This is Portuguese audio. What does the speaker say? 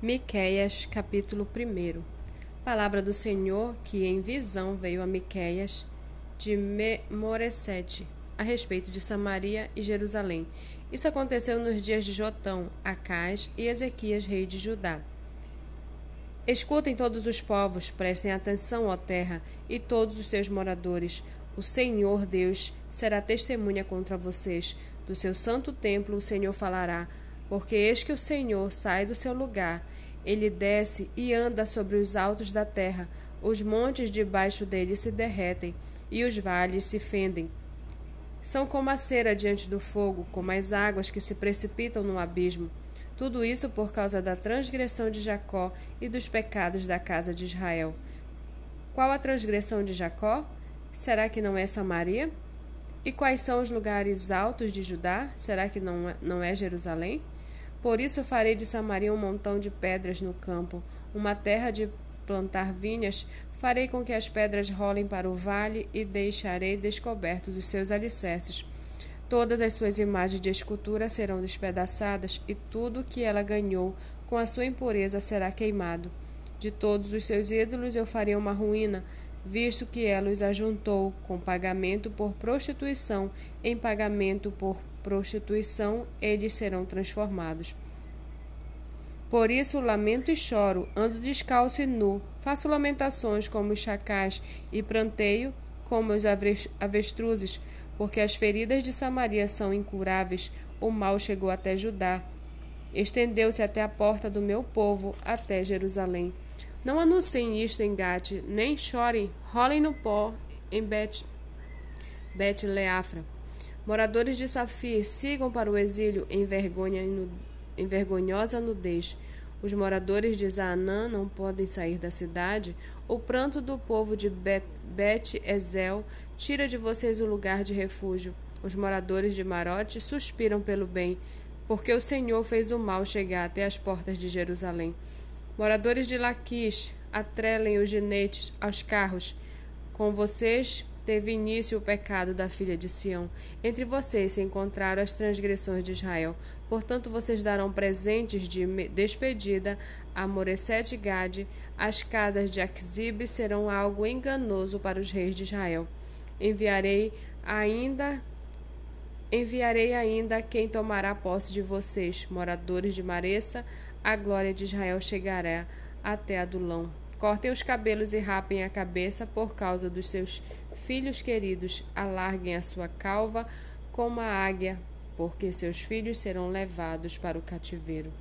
Miqueias, capítulo 1 Palavra do Senhor que em visão veio a Miqueias de Moresete, a respeito de Samaria e Jerusalém. Isso aconteceu nos dias de Jotão, Acais e Ezequias, rei de Judá. Escutem todos os povos, prestem atenção, ó terra, e todos os teus moradores. O Senhor Deus será testemunha contra vocês. Do seu santo templo o Senhor falará porque eis que o Senhor sai do seu lugar, ele desce e anda sobre os altos da terra, os montes debaixo dele se derretem, e os vales se fendem. São como a cera diante do fogo, como as águas que se precipitam no abismo. Tudo isso por causa da transgressão de Jacó e dos pecados da casa de Israel. Qual a transgressão de Jacó? Será que não é Samaria? E quais são os lugares altos de Judá? Será que não é, não é Jerusalém? Por isso farei de Samaria um montão de pedras no campo, uma terra de plantar vinhas, farei com que as pedras rolem para o vale e deixarei descobertos os seus alicerces. Todas as suas imagens de escultura serão despedaçadas e tudo o que ela ganhou com a sua impureza será queimado. De todos os seus ídolos eu farei uma ruína, visto que ela os ajuntou com pagamento por prostituição em pagamento por prostituição, eles serão transformados. Por isso lamento e choro, ando descalço e nu, faço lamentações como os chacais e pranteio como os avestruzes, porque as feridas de Samaria são incuráveis, o mal chegou até Judá. Estendeu-se até a porta do meu povo, até Jerusalém. Não anunciem isto em Gate, nem chorem, rolem no pó em Bet, Bet Leafra. Moradores de Safir, sigam para o exílio em, vergonha, em vergonhosa nudez. Os moradores de Zaanã não podem sair da cidade. O pranto do povo de Bet-Ezel tira de vocês o lugar de refúgio. Os moradores de Marote suspiram pelo bem, porque o Senhor fez o mal chegar até as portas de Jerusalém. Moradores de Laquis, atrelem os ginetes aos carros. Com vocês teve início o pecado da filha de Sião. Entre vocês se encontraram as transgressões de Israel. Portanto, vocês darão presentes de despedida a Moresete Gade. As casas de Aquzibe serão algo enganoso para os reis de Israel. Enviarei ainda enviarei ainda quem tomará posse de vocês, moradores de Maressa, a glória de Israel chegará até Adulão. Cortem os cabelos e rapem a cabeça por causa dos seus filhos queridos. Alarguem a sua calva como a águia, porque seus filhos serão levados para o cativeiro.